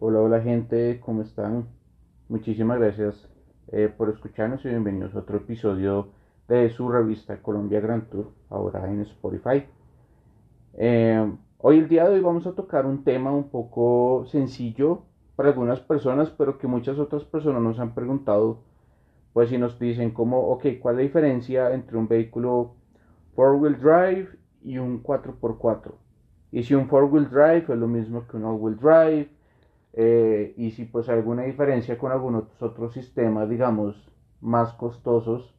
Hola, hola gente, ¿cómo están? Muchísimas gracias eh, por escucharnos y bienvenidos a otro episodio de su revista Colombia Grand Tour, ahora en Spotify. Eh, hoy, el día de hoy, vamos a tocar un tema un poco sencillo para algunas personas, pero que muchas otras personas nos han preguntado, pues si nos dicen como, ok, ¿cuál es la diferencia entre un vehículo 4-wheel drive y un 4x4? Y si un 4-wheel drive es lo mismo que un all-wheel drive, eh, y si pues alguna diferencia con algunos otros sistemas, digamos, más costosos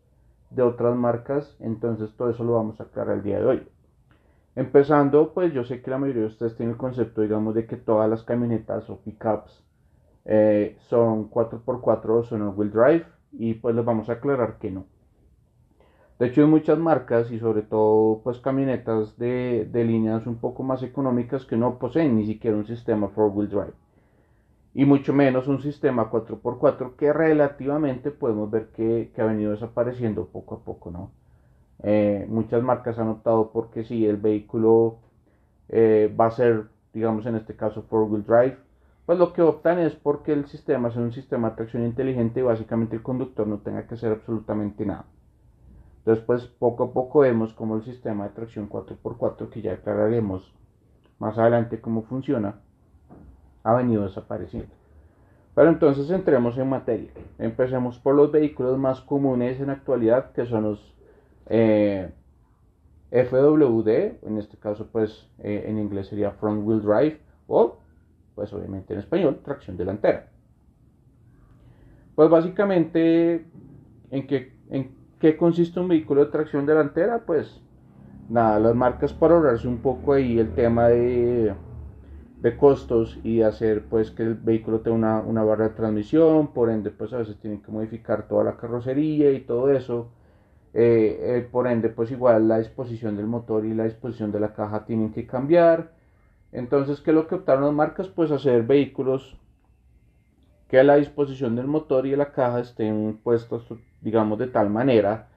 de otras marcas, entonces todo eso lo vamos a aclarar el día de hoy. Empezando, pues yo sé que la mayoría de ustedes tienen el concepto, digamos, de que todas las camionetas o pickups eh, son 4x4 o son all-wheel drive, y pues les vamos a aclarar que no. De hecho, hay muchas marcas y sobre todo pues camionetas de, de líneas un poco más económicas que no poseen ni siquiera un sistema 4-wheel drive y mucho menos un sistema 4x4 que relativamente podemos ver que, ha venido desapareciendo poco a poco, ¿no? Eh, muchas marcas han optado porque si el vehículo eh, va a ser, digamos en este caso, 4-wheel drive, pues lo que optan es porque el sistema es un sistema de tracción inteligente y básicamente el conductor no tenga que hacer absolutamente nada. Entonces, pues poco a poco vemos como el sistema de tracción 4x4, que ya aclararemos más adelante cómo funciona, ha venido desapareciendo. Pero entonces entremos en materia. Empecemos por los vehículos más comunes en la actualidad, que son los eh, FWD, en este caso pues eh, en inglés sería Front Wheel Drive, o pues obviamente en español, tracción delantera. Pues básicamente, ¿en qué, en qué consiste un vehículo de tracción delantera? Pues nada, las marcas para ahorrarse un poco ahí el tema de de costos y hacer pues que el vehículo tenga una, barra de transmisión, por ende pues a veces tienen que modificar toda la carrocería y todo eso, eh, eh, por ende pues igual la disposición del motor y la disposición de la caja tienen que cambiar, entonces ¿qué es lo que optaron las marcas? Pues hacer vehículos que a la disposición del motor y de la caja estén puestos digamos de tal manera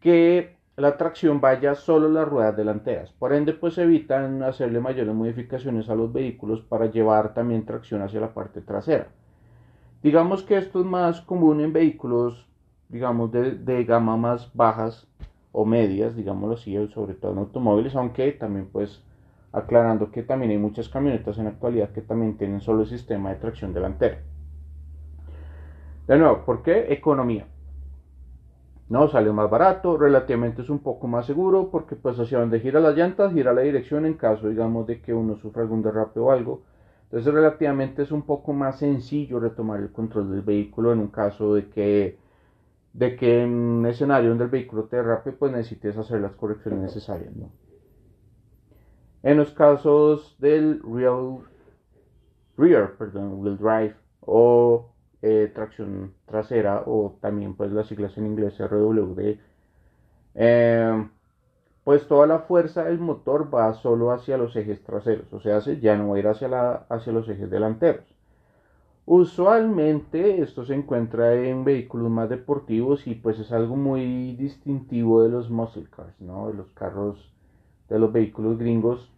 que la tracción vaya solo las ruedas delanteras. Por ende, pues evitan hacerle mayores modificaciones a los vehículos para llevar también tracción hacia la parte trasera. Digamos que esto es más común en vehículos, digamos, de, gama más bajas o medias, digámoslo así, sobre todo en automóviles, aunque también pues aclarando que también hay muchas camionetas en la actualidad que también tienen solo el sistema de tracción delantera. De nuevo, ¿por qué? Economía. No, sale más barato, relativamente es un poco más seguro porque pues hacia donde gira las llantas, gira la dirección en caso digamos de que uno sufra algún derrape o algo. Entonces relativamente es un poco más sencillo retomar el control del vehículo en un caso de que de que en un escenario donde el vehículo te derrape pues necesites hacer las correcciones necesarias, ¿no? En los casos del real rear, perdón, wheel drive o eh, tracción trasera o también pues las siglas en inglés RWD, eh, pues toda la fuerza del motor va solo hacia los ejes traseros, o sea, ya no va a ir hacia, la, hacia los ejes delanteros. Usualmente esto se encuentra en vehículos más deportivos y pues es algo muy distintivo de los muscle cars, ¿no? De los carros, de los vehículos gringos.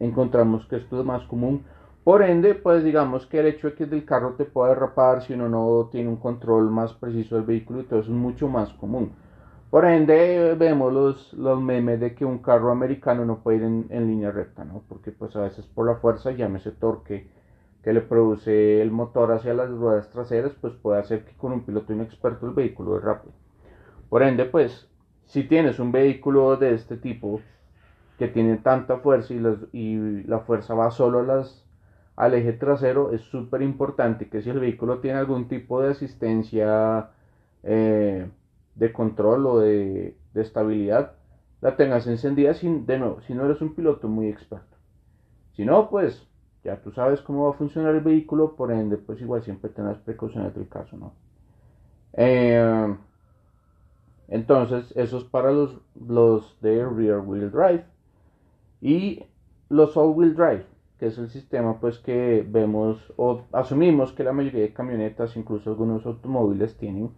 Encontramos que esto es más común por ende, pues digamos que el hecho de que el carro te pueda derrapar si uno no tiene un control más preciso del vehículo eso es mucho más común. Por ende, vemos los, los memes de que un carro americano no puede ir en, línea recta, ¿no? Porque pues a veces por la fuerza, llámese torque que le produce el motor hacia las ruedas traseras, pues puede hacer que con un piloto inexperto el vehículo rápido. Por ende, pues, si tienes un vehículo de este tipo que tiene tanta fuerza y, y la fuerza va solo a las al eje trasero es súper importante que si el vehículo tiene algún tipo de asistencia eh, de control o de, estabilidad, la tengas encendida sin, de nuevo, si no eres un piloto muy experto. Si no, pues ya tú sabes cómo va a funcionar el vehículo, por ende, pues igual siempre tengas precauciones del caso, ¿no? Eh, entonces, eso es para los, los de rear wheel drive. Y los all wheel drive que es el sistema pues que vemos o asumimos que la mayoría de camionetas, incluso algunos automóviles tienen,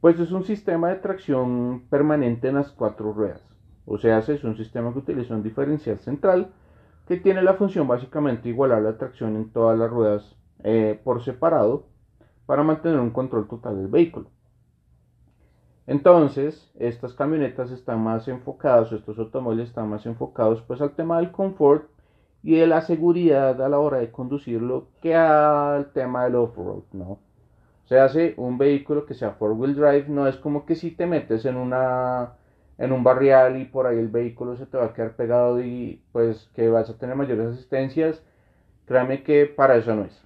pues es un sistema de tracción permanente en las cuatro ruedas. O sea, es un sistema que utiliza un diferencial central que tiene la función básicamente de igualar la tracción en todas las ruedas eh, por separado para mantener un control total del vehículo. Entonces, estas camionetas están más enfocadas, estos automóviles están más enfocados pues al tema del confort y de la seguridad a la hora de conducirlo que al tema del off-road, ¿no? Se hace un vehículo que sea four-wheel drive, no es como que si te metes en una en un barrial y por ahí el vehículo se te va a quedar pegado y pues que vas a tener mayores asistencias, créame que para eso no es.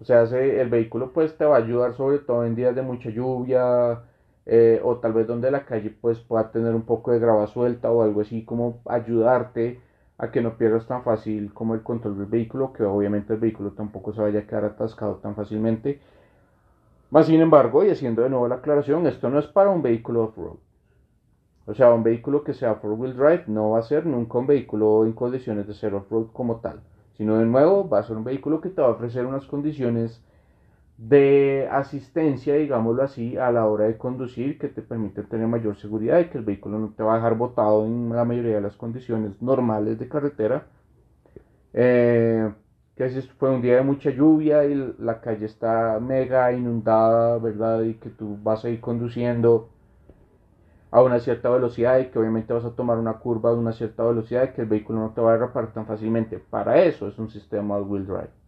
O sea, el vehículo pues te va a ayudar sobre todo en días de mucha lluvia eh, o tal vez donde la calle pues pueda tener un poco de grava suelta o algo así como ayudarte a que no pierdas tan fácil como el control del vehículo, que obviamente el vehículo tampoco se vaya a quedar atascado tan fácilmente. Más sin embargo, y haciendo de nuevo la aclaración, esto no es para un vehículo off-road. O sea, un vehículo que sea four-wheel drive no va a ser nunca un vehículo en condiciones de ser off-road como tal, sino de nuevo va a ser un vehículo que te va a ofrecer unas condiciones de asistencia, digámoslo así, a la hora de conducir que te permite tener mayor seguridad y que el vehículo no te va a dejar botado en la mayoría de las condiciones normales de carretera. Eh, que si fue un día de mucha lluvia y la calle está mega inundada, ¿verdad? Y que tú vas a ir conduciendo a una cierta velocidad y que obviamente vas a tomar una curva de una cierta velocidad y que el vehículo no te va a derrapar tan fácilmente. Para eso es un sistema all-wheel drive.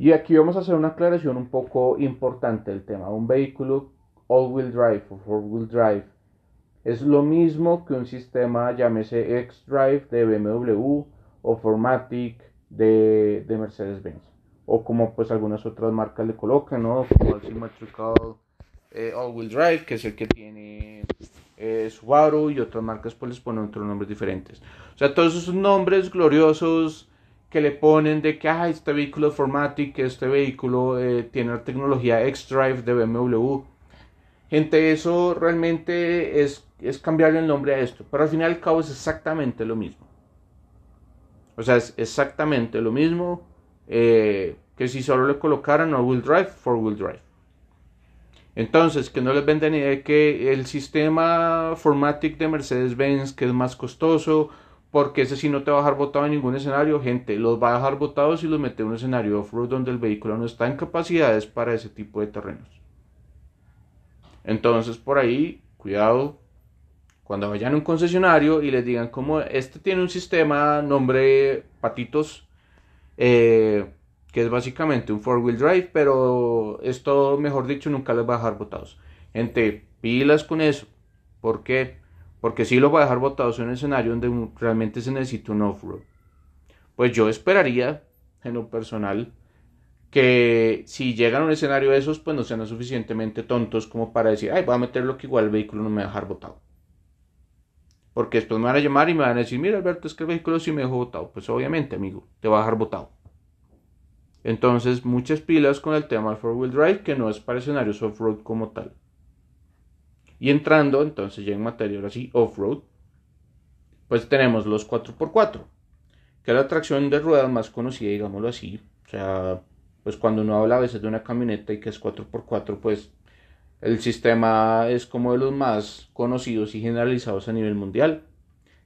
Y aquí vamos a hacer una aclaración un poco importante del tema. Un vehículo all-wheel drive o four-wheel drive es lo mismo que un sistema, llámese X-Drive de BMW o Formatic de, de Mercedes-Benz. O como pues algunas otras marcas le colocan, ¿no? Como el Symmetrical eh, All-Wheel Drive, que es el que tiene eh, Subaru y otras marcas pues les ponen otros nombres diferentes. O sea, todos esos nombres gloriosos que le ponen de que ah, este vehículo es Formatic, este vehículo eh, tiene la tecnología X-Drive de BMW. Gente, eso realmente es, es cambiarle el nombre a esto, pero al final y al cabo es exactamente lo mismo. O sea, es exactamente lo mismo eh, que si solo le colocaran all-wheel drive, four-wheel drive. Entonces, que no les venden idea de que el sistema Formatic de Mercedes-Benz, que es más costoso, porque ese sí no te va a dejar botado en ningún escenario, gente, los va a dejar botados y los mete en un escenario off-road donde el vehículo no está en capacidades para ese tipo de terrenos. Entonces, por ahí, cuidado cuando vayan a un concesionario y les digan como este tiene un sistema nombre patitos, eh, que es básicamente un four-wheel drive, pero esto, mejor dicho, nunca les va a dejar botados. Gente, pilas con eso. ¿Por qué? Porque si lo va a dejar botados en un escenario donde realmente se necesita un off-road. Pues yo esperaría, en lo personal, que si llegan a un escenario de esos, pues no sean suficientemente tontos como para decir, ay, voy a meterlo que igual el vehículo no me va a dejar botado. Porque después me van a llamar y me van a decir, mira Alberto, es que el vehículo sí me dejó botado. Pues obviamente, amigo, te va a dejar botado. Entonces, muchas pilas con el tema del four-wheel drive, que no es para escenarios off-road como tal. Y entrando entonces ya en materia ahora sí off-road, pues tenemos los 4x4, que es la tracción de ruedas más conocida, digámoslo así. O sea, pues cuando uno habla a veces de una camioneta y que es 4x4, pues el sistema es como de los más conocidos y generalizados a nivel mundial,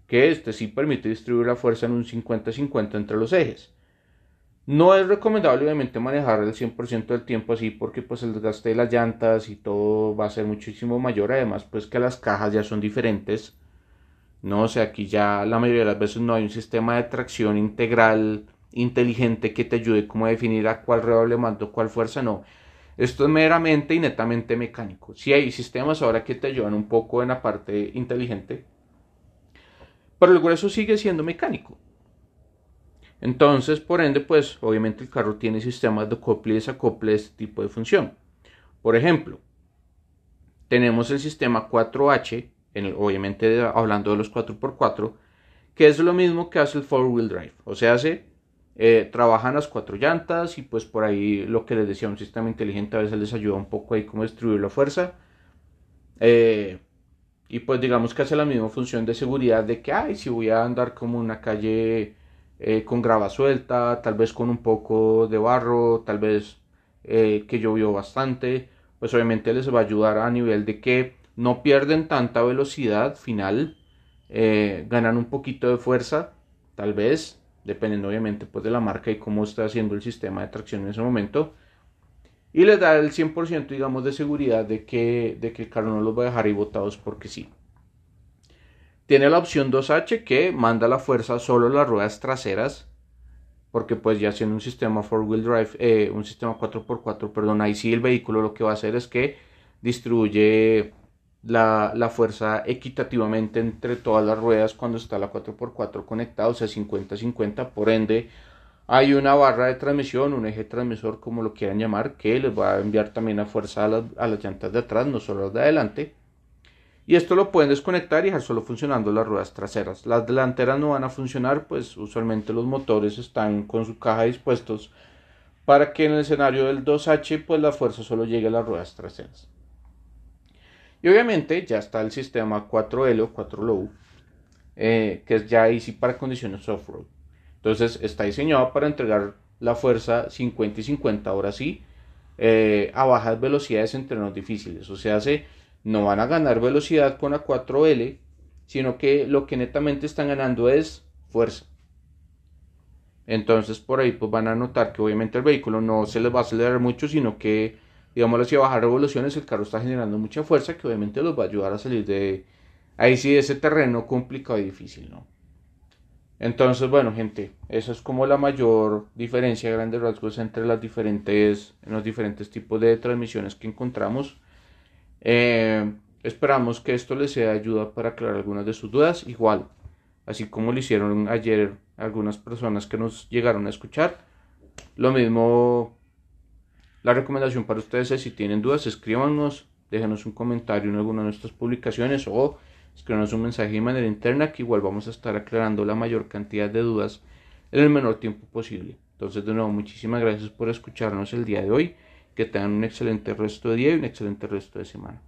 que este sí permite distribuir la fuerza en un 50-50 entre los ejes. No es recomendable obviamente manejar el 100% del tiempo así porque pues el desgaste de las llantas y todo va a ser muchísimo mayor. Además pues que las cajas ya son diferentes. No, o sea, aquí ya la mayoría de las veces no hay un sistema de tracción integral inteligente que te ayude como a definir a cuál rueda le mando cuál fuerza, no. Esto es meramente y netamente mecánico. Si hay sistemas ahora que te ayudan un poco en la parte inteligente, pero el grueso sigue siendo mecánico. Entonces, por ende, pues obviamente el carro tiene sistemas de acople y desacople de este tipo de función. Por ejemplo, tenemos el sistema 4H, obviamente hablando de los 4x4, que es lo mismo que hace el 4-wheel drive. O sea, hace, eh, trabajan las cuatro llantas y pues por ahí lo que les decía, un sistema inteligente a veces les ayuda un poco ahí como distribuir la fuerza. Eh, y pues digamos que hace la misma función de seguridad de que, ay, si voy a andar como una calle eh, con grava suelta, tal vez con un poco de barro, tal vez eh, que llovió bastante, pues obviamente les va a ayudar a nivel de que no pierden tanta velocidad final, eh, ganan un poquito de fuerza tal vez, dependiendo obviamente pues de la marca y cómo está haciendo el sistema de tracción en ese momento. Y les da el 100% digamos de seguridad de que, de que el carro no los va a dejar ahí botados porque sí. Tiene la opción 2H que manda la fuerza solo a las ruedas traseras. Porque pues ya siendo un sistema 4-wheel drive, eh, un sistema 4x4, perdón, ahí sí el vehículo lo que va a hacer es que distribuye la, la, fuerza equitativamente entre todas las ruedas cuando está la 4x4 conectada, o sea 50-50, por ende hay una barra de transmisión, un eje transmisor como lo quieran llamar, que les va a enviar también la fuerza a las, a las llantas de atrás, no solo las de adelante. Y esto lo pueden desconectar y dejar solo funcionando las ruedas traseras. Las delanteras no van a funcionar, pues usualmente los motores están con su caja dispuestos para que en el escenario del 2H pues la fuerza solo llegue a las ruedas traseras. Y obviamente ya está el sistema 4L o 4Low, eh, que es ya easy para condiciones off-road. Entonces está diseñado para entregar la fuerza 50 y 50, ahora sí, eh, a bajas velocidades en terrenos difíciles. O sea, se no van a ganar velocidad con la 4L, sino que lo que netamente están ganando es fuerza. Entonces por ahí pues van a notar que obviamente el vehículo no se les va a acelerar mucho, sino que digamos hacia bajar revoluciones el carro está generando mucha fuerza que obviamente los va a ayudar a salir de ahí sí de ese terreno complicado y difícil, ¿no? Entonces, bueno, gente, esa es como la mayor diferencia, grandes rasgos entre las diferentes, los diferentes tipos de transmisiones que encontramos. Eh, esperamos que esto les sea ayuda para aclarar algunas de sus dudas. Igual, así como lo hicieron ayer algunas personas que nos llegaron a escuchar. Lo mismo, la recomendación para ustedes es si tienen dudas, escríbanos, déjenos un comentario en alguna de nuestras publicaciones o escríbanos un mensaje de manera interna que igual vamos a estar aclarando la mayor cantidad de dudas en el menor tiempo posible. Entonces, de nuevo, muchísimas gracias por escucharnos el día de hoy. Que tengan un excelente resto de día y un excelente resto de semana.